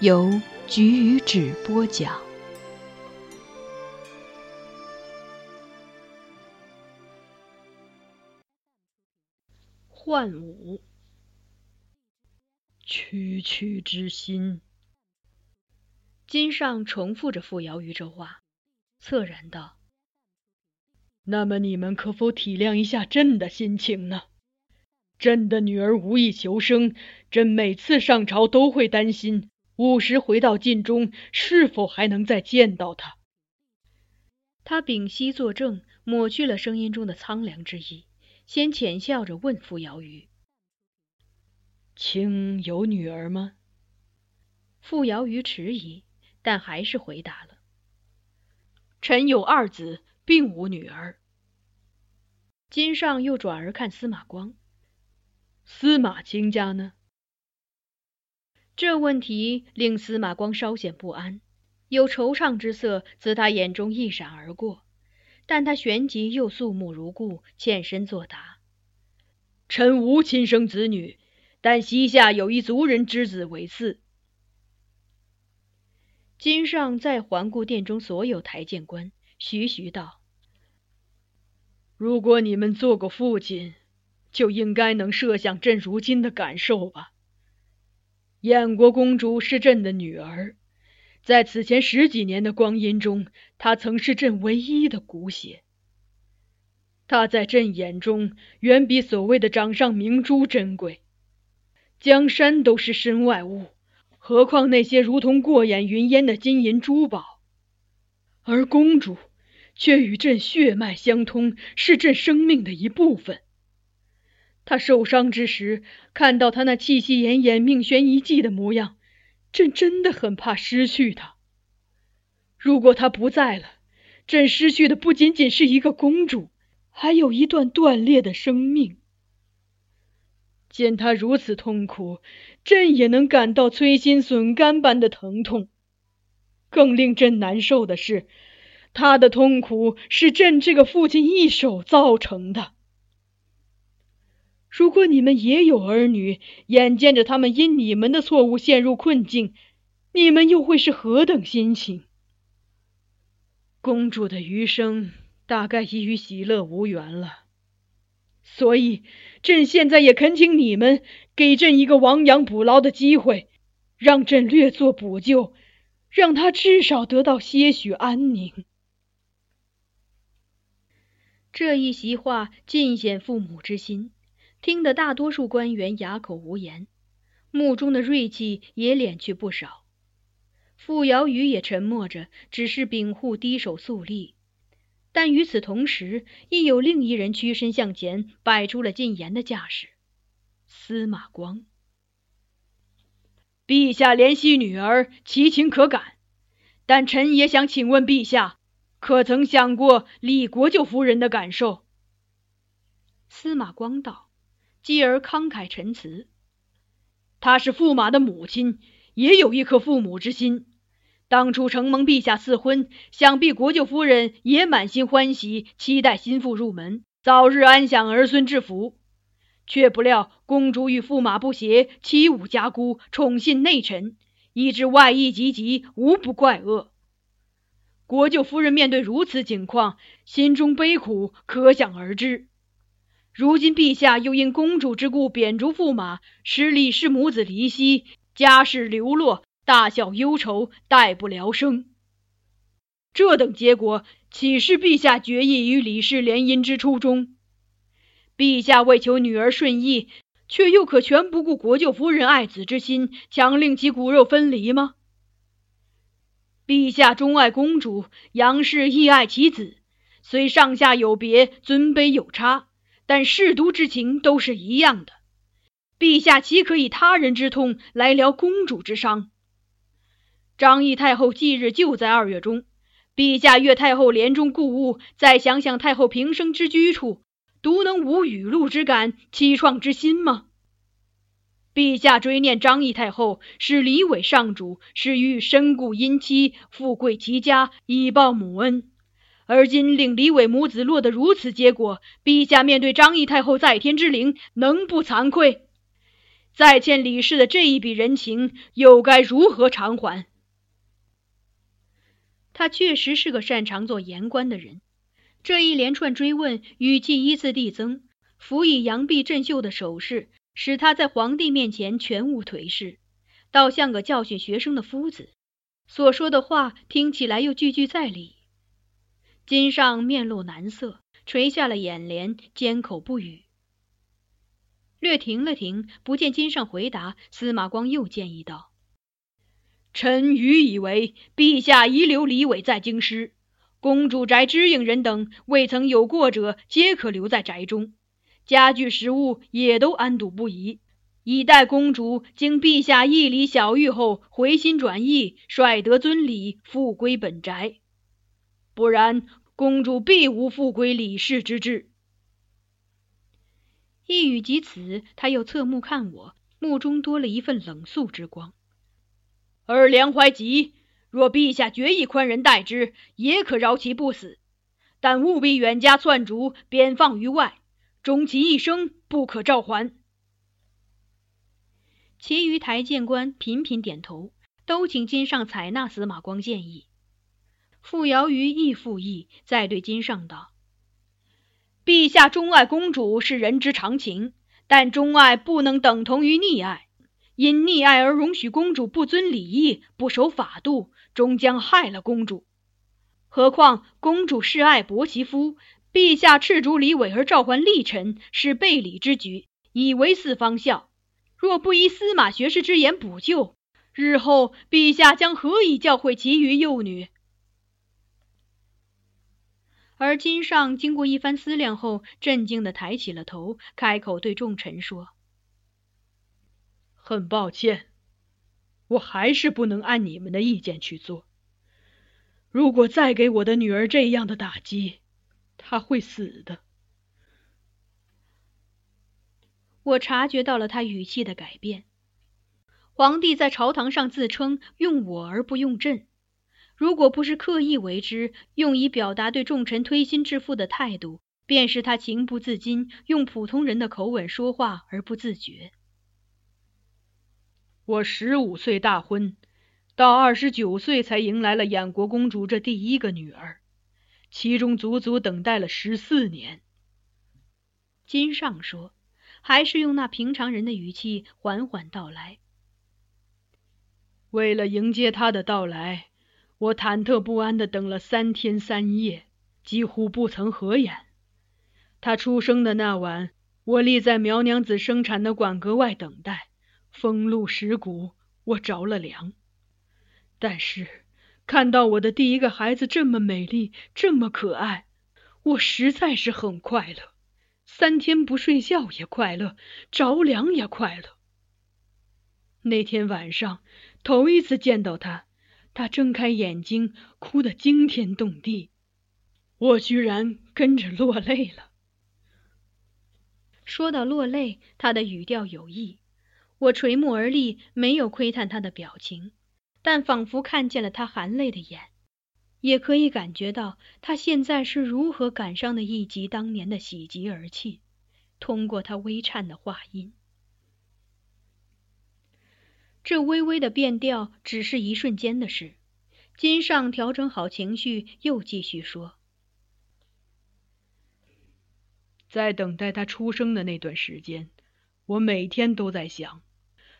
由菊与纸播讲。幻舞，区区之心。金上重复着傅瑶瑜这话。恻然道：“那么你们可否体谅一下朕的心情呢？朕的女儿无意求生，朕每次上朝都会担心，午时回到晋中是否还能再见到他。”他屏息作证，抹去了声音中的苍凉之意，先浅笑着问傅瑶瑜：“卿有女儿吗？”傅瑶瑜迟疑，但还是回答了。臣有二子，并无女儿。金上又转而看司马光，司马卿家呢？这问题令司马光稍显不安，有惆怅之色自他眼中一闪而过，但他旋即又肃穆如故，欠身作答：“臣无亲生子女，但膝下有一族人之子为嗣。”金上再环顾殿中所有台谏官，徐徐道：“如果你们做过父亲，就应该能设想朕如今的感受吧。燕国公主是朕的女儿，在此前十几年的光阴中，她曾是朕唯一的骨血。她在朕眼中，远比所谓的掌上明珠珍贵。江山都是身外物。”何况那些如同过眼云烟的金银珠宝，而公主却与朕血脉相通，是朕生命的一部分。她受伤之时，看到她那气息奄奄、命悬一际的模样，朕真的很怕失去她。如果她不在了，朕失去的不仅仅是一个公主，还有一段断裂的生命。见他如此痛苦，朕也能感到摧心损肝般的疼痛。更令朕难受的是，他的痛苦是朕这个父亲一手造成的。如果你们也有儿女，眼见着他们因你们的错误陷入困境，你们又会是何等心情？公主的余生大概已与喜乐无缘了。所以，朕现在也恳请你们给朕一个亡羊补牢的机会，让朕略作补救，让他至少得到些许安宁。这一席话尽显父母之心，听得大多数官员哑口无言。目中的锐气也敛去不少。傅瑶宇也沉默着，只是屏护低首肃立。但与此同时，亦有另一人屈身向前，摆出了进言的架势。司马光，陛下怜惜女儿，其情可感。但臣也想请问陛下，可曾想过李国舅夫人的感受？司马光道，继而慷慨陈词：“她是驸马的母亲，也有一颗父母之心。当初承蒙陛下赐婚，想必国舅夫人也满心欢喜，期待新妇入门，早日安享儿孙之福。却不料公主与驸马不协，欺侮家姑，宠信内臣。”以致外溢及极，无不怪恶。国舅夫人面对如此境况，心中悲苦可想而知。如今陛下又因公主之故贬逐驸马，使李氏母子离析，家世流落，大小忧愁，待不聊生。这等结果，岂是陛下决意与李氏联姻之初衷？陛下为求女儿顺意。却又可全不顾国舅夫人爱子之心，强令其骨肉分离吗？陛下钟爱公主，杨氏亦爱其子，虽上下有别，尊卑有差，但舐犊之情都是一样的。陛下岂可以他人之痛来疗公主之伤？张仪太后忌日就在二月中，陛下越太后帘中故物，再想想太后平生之居处。独能无雨露之感，凄怆之心吗？陛下追念张仪太后是李伟上主，是欲身故因妻，富贵其家，以报母恩。而今令李伟母子落得如此结果，陛下面对张仪太后在天之灵，能不惭愧？再欠李氏的这一笔人情，又该如何偿还？他确实是个擅长做言官的人。这一连串追问，语气依次递增，辅以扬臂振袖的手势，使他在皇帝面前全无颓势，倒像个教训学生的夫子。所说的话听起来又句句在理。金上面露难色，垂下了眼帘，缄口不语。略停了停，不见金上回答，司马光又建议道：“臣愚以为，陛下遗留李伟在京师。”公主宅知应人等未曾有过者，皆可留在宅中，家具食物也都安堵不移，以待公主经陛下一礼小谕后回心转意，率得尊礼，复归本宅。不然，公主必无复归李氏之志。一语及此，他又侧目看我，目中多了一份冷肃之光。而梁怀吉。若陛下决意宽仁待之，也可饶其不死，但务必远家窜逐，贬放于外，终其一生不可召还。其余台谏官频频点头，都请金上采纳司马光建议。傅瑶瑜亦附议，再对金上道：“陛下钟爱公主是人之常情，但钟爱不能等同于溺爱。因溺爱而容许公主不遵礼义、不守法度。”终将害了公主。何况公主是爱薄其夫，陛下赤逐李伟而召还立臣，是背礼之举，以为四方孝。若不依司马学士之言补救，日后陛下将何以教诲其余幼女？而金上经过一番思量后，震惊地抬起了头，开口对众臣说：“很抱歉。”我还是不能按你们的意见去做。如果再给我的女儿这样的打击，她会死的。我察觉到了他语气的改变。皇帝在朝堂上自称用我而不用朕，如果不是刻意为之，用以表达对众臣推心置腹的态度，便是他情不自禁，用普通人的口吻说话而不自觉。我十五岁大婚，到二十九岁才迎来了衍国公主这第一个女儿，其中足足等待了十四年。金上说，还是用那平常人的语气缓缓道来。为了迎接她的到来，我忐忑不安的等了三天三夜，几乎不曾合眼。他出生的那晚，我立在苗娘子生产的馆阁外等待。风露石骨，我着了凉。但是看到我的第一个孩子这么美丽，这么可爱，我实在是很快乐。三天不睡觉也快乐，着凉也快乐。那天晚上头一次见到他，他睁开眼睛，哭得惊天动地，我居然跟着落泪了。说到落泪，他的语调有意。我垂目而立，没有窥探他的表情，但仿佛看见了他含泪的眼，也可以感觉到他现在是如何感伤的忆及当年的喜极而泣。通过他微颤的话音，这微微的变调只是一瞬间的事。金尚调整好情绪，又继续说。在等待他出生的那段时间，我每天都在想，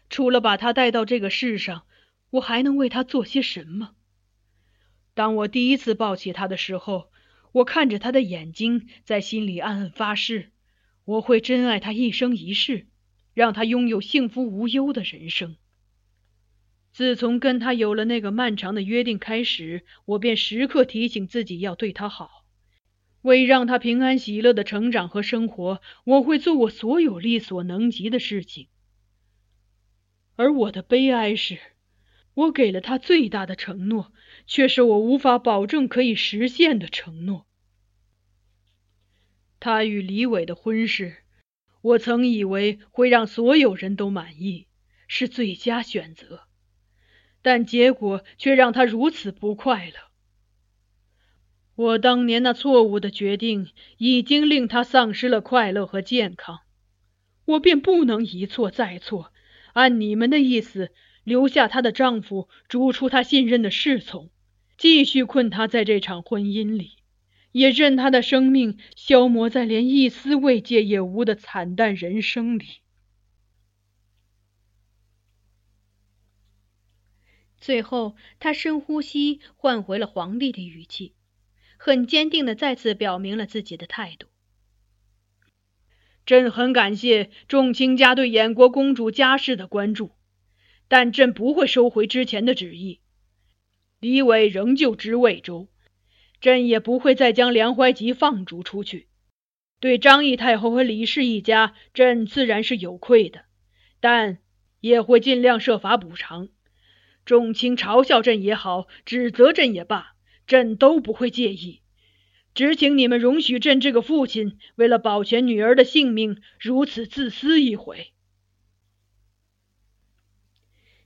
除了把他带到这个世上，我还能为他做些什么。当我第一次抱起他的时候，我看着他的眼睛，在心里暗暗发誓，我会珍爱他一生一世，让他拥有幸福无忧的人生。自从跟他有了那个漫长的约定开始，我便时刻提醒自己要对他好。为让他平安喜乐的成长和生活，我会做我所有力所能及的事情。而我的悲哀是，我给了他最大的承诺，却是我无法保证可以实现的承诺。他与李伟的婚事，我曾以为会让所有人都满意，是最佳选择，但结果却让他如此不快乐。我当年那错误的决定已经令她丧失了快乐和健康，我便不能一错再错。按你们的意思，留下她的丈夫，逐出她信任的侍从，继续困她在这场婚姻里，也任她的生命消磨在连一丝慰藉也无的惨淡人生里。最后，他深呼吸，换回了皇帝的语气。很坚定的再次表明了自己的态度。朕很感谢众卿家对衍国公主家事的关注，但朕不会收回之前的旨意。李伟仍旧知魏州，朕也不会再将梁怀吉放逐出去。对张义太后和李氏一家，朕自然是有愧的，但也会尽量设法补偿。众卿嘲笑朕也好，指责朕也罢。朕都不会介意，只请你们容许朕这个父亲为了保全女儿的性命，如此自私一回。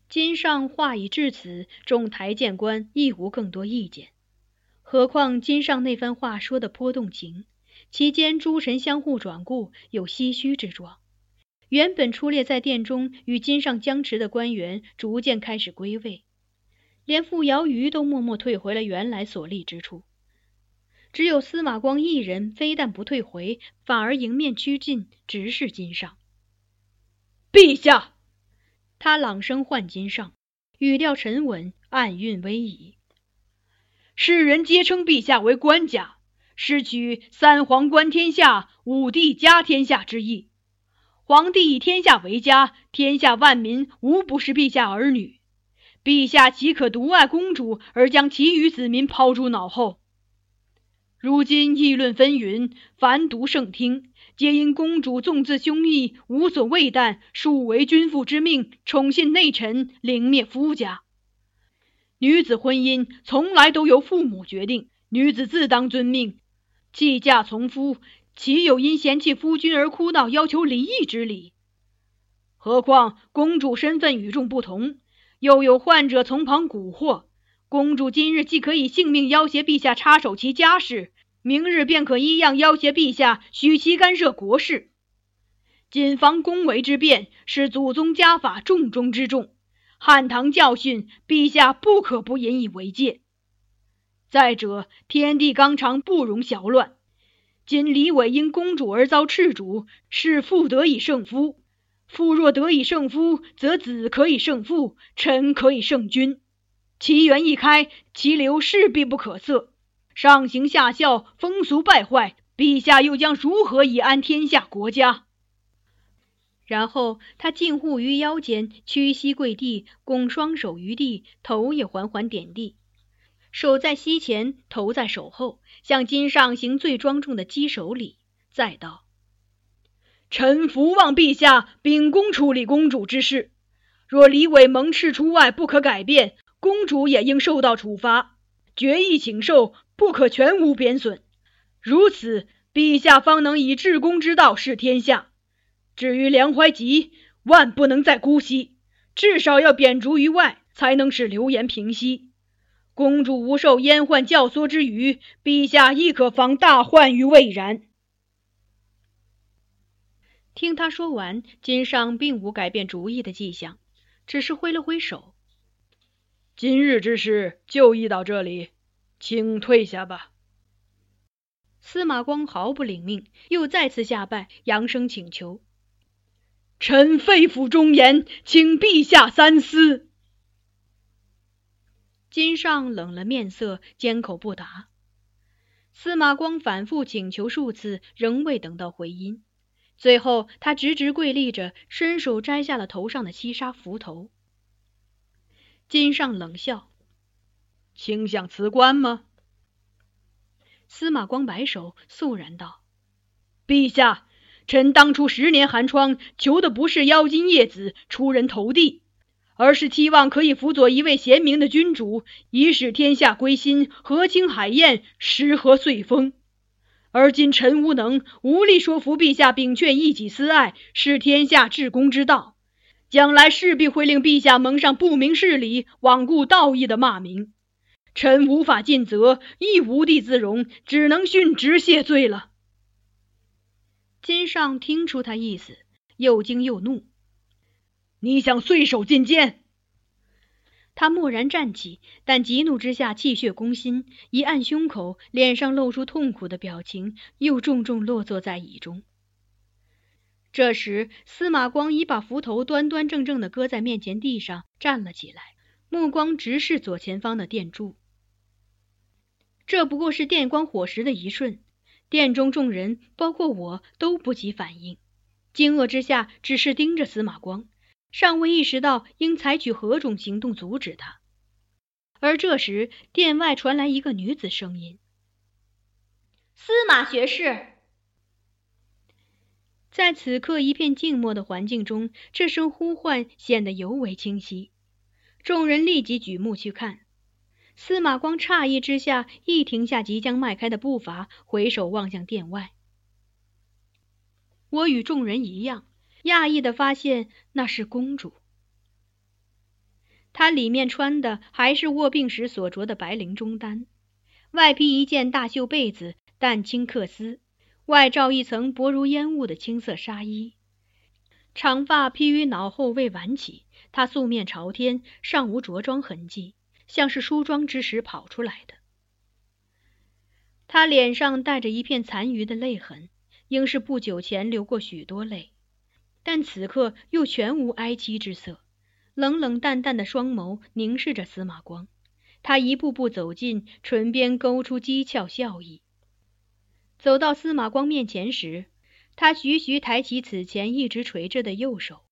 金上话已至此，众台谏官亦无更多意见。何况金上那番话说的颇动情，其间诸臣相互转顾，有唏嘘之状。原本出列在殿中与金上僵持的官员，逐渐开始归位。连傅瑶瑜都默默退回了原来所立之处，只有司马光一人非但不退回，反而迎面趋近，直视金上。陛下，他朗声唤金上，语调沉稳，暗韵威仪。世人皆称陛下为官家，是取三皇观天下，五帝家天下之意。皇帝以天下为家，天下万民无不是陛下儿女。陛下岂可独爱公主而将其余子民抛诸脑后？如今议论纷纭，凡读圣听，皆因公主纵自胸臆，无所畏惮，数违君父之命，宠信内臣，凌灭夫家。女子婚姻从来都由父母决定，女子自当遵命，弃嫁从夫，岂有因嫌弃夫君而哭闹要求离异之理？何况公主身份与众不同。又有患者从旁蛊惑，公主今日既可以性命要挟陛下插手其家事，明日便可一样要挟陛下许其干涉国事。谨防宫闱之变，是祖宗家法重中之重。汉唐教训，陛下不可不引以为戒。再者，天地纲常，不容小乱。今李伟因公主而遭斥逐，是父得以胜夫。父若得以胜夫，则子可以胜父，臣可以胜君。其源一开，其流势必不可测。上行下效，风俗败坏，陛下又将如何以安天下国家？然后他近乎于腰间，屈膝跪地，拱双手于地，头也缓缓点地，手在膝前，头在手后，向金上行最庄重的稽首礼，再道：“臣服望陛下秉公处理公主之事。若李伟蒙斥出外，不可改变，公主也应受到处罚。决意请受，不可全无贬损。如此，陛下方能以治公之道治天下。”至于梁怀吉，万不能再姑息，至少要贬逐于外，才能使流言平息。公主无受阉宦教唆之余，陛下亦可防大患于未然。听他说完，金尚并无改变主意的迹象，只是挥了挥手：“今日之事就议到这里，请退下吧。”司马光毫不领命，又再次下拜，扬声请求。臣肺腑忠言，请陛下三思。金上冷了面色，缄口不答。司马光反复请求数次，仍未等到回音。最后，他直直跪立着，伸手摘下了头上的七杀符头。金上冷笑：“倾向辞官吗？”司马光摆手，肃然道：“陛下。”臣当初十年寒窗，求的不是妖金叶子出人头地，而是期望可以辅佐一位贤明的君主，以使天下归心，和清海晏，时和岁丰。而今臣无能，无力说服陛下秉劝一己私爱，是天下治公之道，将来势必会令陛下蒙上不明事理、罔顾道义的骂名。臣无法尽责，亦无地自容，只能殉职谢罪了。金上听出他意思，又惊又怒。你想碎手进监？他蓦然站起，但急怒之下气血攻心，一按胸口，脸上露出痛苦的表情，又重重落坐在椅中。这时，司马光已把斧头端端正正的搁在面前地上，站了起来，目光直视左前方的殿柱。这不过是电光火石的一瞬。殿中众人，包括我，都不及反应，惊愕之下，只是盯着司马光，尚未意识到应采取何种行动阻止他。而这时，殿外传来一个女子声音：“司马学士。”在此刻一片静默的环境中，这声呼唤显得尤为清晰。众人立即举目去看。司马光诧异之下，一停下即将迈开的步伐，回首望向殿外。我与众人一样，讶异的发现那是公主。她里面穿的还是卧病时所着的白绫中单，外披一件大袖被子，淡青缂丝，外罩一层薄如烟雾的青色纱衣，长发披于脑后未挽起。她素面朝天，尚无着装痕迹。像是梳妆之时跑出来的。他脸上带着一片残余的泪痕，应是不久前流过许多泪，但此刻又全无哀戚之色。冷冷淡淡的双眸凝视着司马光，他一步步走近，唇边勾出讥诮笑意。走到司马光面前时，他徐徐抬起此前一直垂着的右手，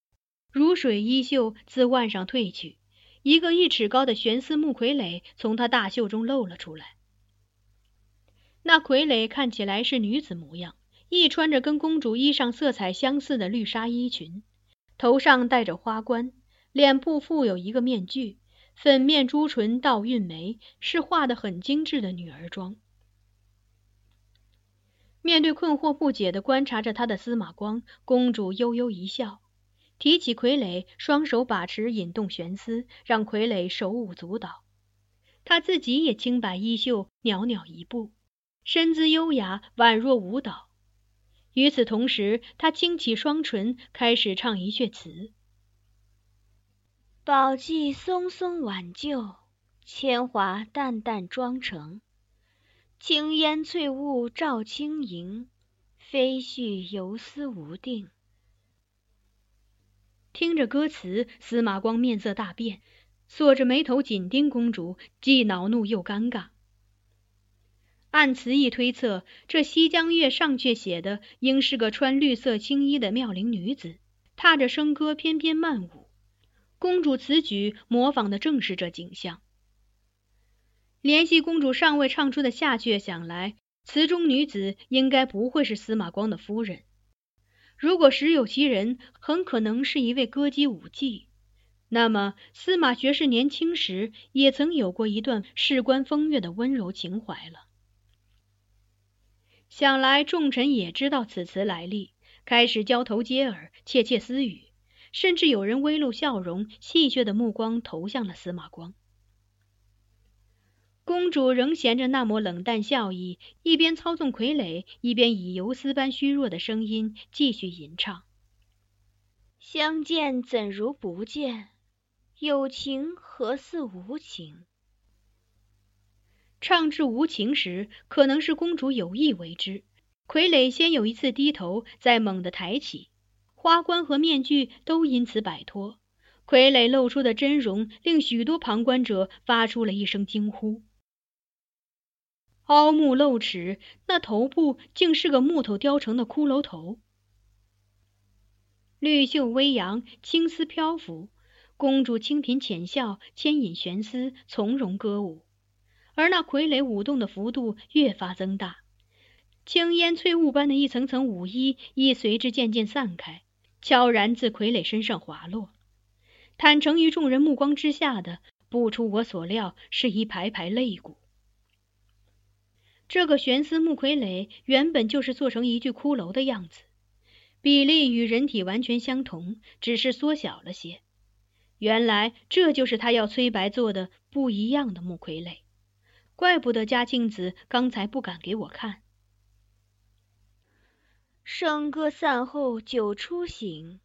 如水衣袖自腕上褪去。一个一尺高的悬丝木傀儡从他大袖中露了出来。那傀儡看起来是女子模样，亦穿着跟公主衣裳色彩相似的绿纱衣裙，头上戴着花冠，脸部附有一个面具，粉面朱唇，倒韵眉，是画的很精致的女儿妆。面对困惑不解的观察着他的司马光，公主悠悠一笑。提起傀儡，双手把持，引动悬丝，让傀儡手舞足蹈。他自己也轻摆衣袖，袅袅一步，身姿优雅，宛若舞蹈。与此同时，他轻启双唇，开始唱一阙词：“宝髻松松挽救，铅华淡淡妆成。青烟翠雾照轻盈，飞絮游丝无定。”听着歌词，司马光面色大变，锁着眉头紧盯公主，既恼怒又尴尬。按词意推测，这西江月上阙写的应是个穿绿色青衣的妙龄女子，踏着笙歌翩翩漫舞。公主此举模仿的正是这景象。联系公主尚未唱出的下阙，想来词中女子应该不会是司马光的夫人。如果实有其人，很可能是一位歌姬舞妓。那么司马学士年轻时也曾有过一段事关风月的温柔情怀了。想来众臣也知道此词来历，开始交头接耳，窃窃私语，甚至有人微露笑容，戏谑的目光投向了司马光。公主仍衔着那抹冷淡笑意，一边操纵傀儡，一边以游丝般虚弱的声音继续吟唱：“相见怎如不见，有情何似无情。”唱至无情时，可能是公主有意为之。傀儡先有一次低头，再猛地抬起，花冠和面具都因此摆脱。傀儡露出的真容，令许多旁观者发出了一声惊呼。凹目露齿，那头部竟是个木头雕成的骷髅头。绿袖微扬，青丝飘拂，公主清颦浅笑，牵引悬丝，从容歌舞。而那傀儡舞动的幅度越发增大，青烟翠雾般的一层层舞衣亦随之渐渐散开，悄然自傀儡身上滑落。坦诚于众人目光之下的，不出我所料，是一排排肋骨。这个悬丝木傀儡原本就是做成一具骷髅的样子，比例与人体完全相同，只是缩小了些。原来这就是他要崔白做的不一样的木傀儡，怪不得嘉庆子刚才不敢给我看。笙歌散后酒初醒，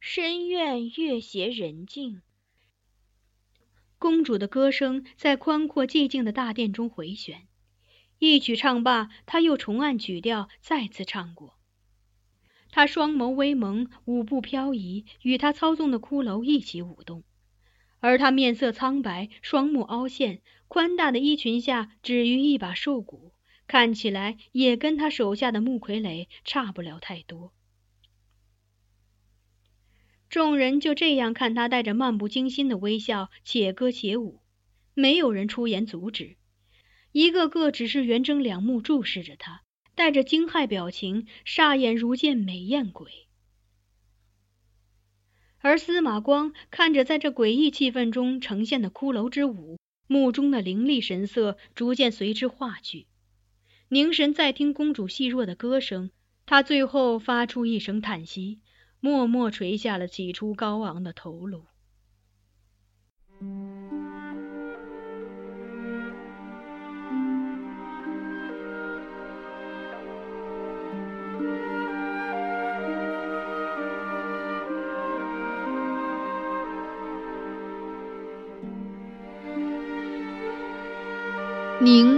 深院月斜人静。公主的歌声在宽阔寂静的大殿中回旋。一曲唱罢，她又重按曲调，再次唱过。她双眸微蒙，舞步飘移，与她操纵的骷髅一起舞动。而他面色苍白，双目凹陷，宽大的衣裙下止于一把瘦骨，看起来也跟他手下的木傀儡差不了太多。众人就这样看他带着漫不经心的微笑，且歌且舞，没有人出言阻止。一个个只是圆睁两目注视着他，带着惊骇表情，煞眼如见美艳鬼。而司马光看着在这诡异气氛中呈现的骷髅之舞，目中的凌厉神色逐渐随之化去，凝神在听公主细弱的歌声。他最后发出一声叹息，默默垂下了起初高昂的头颅。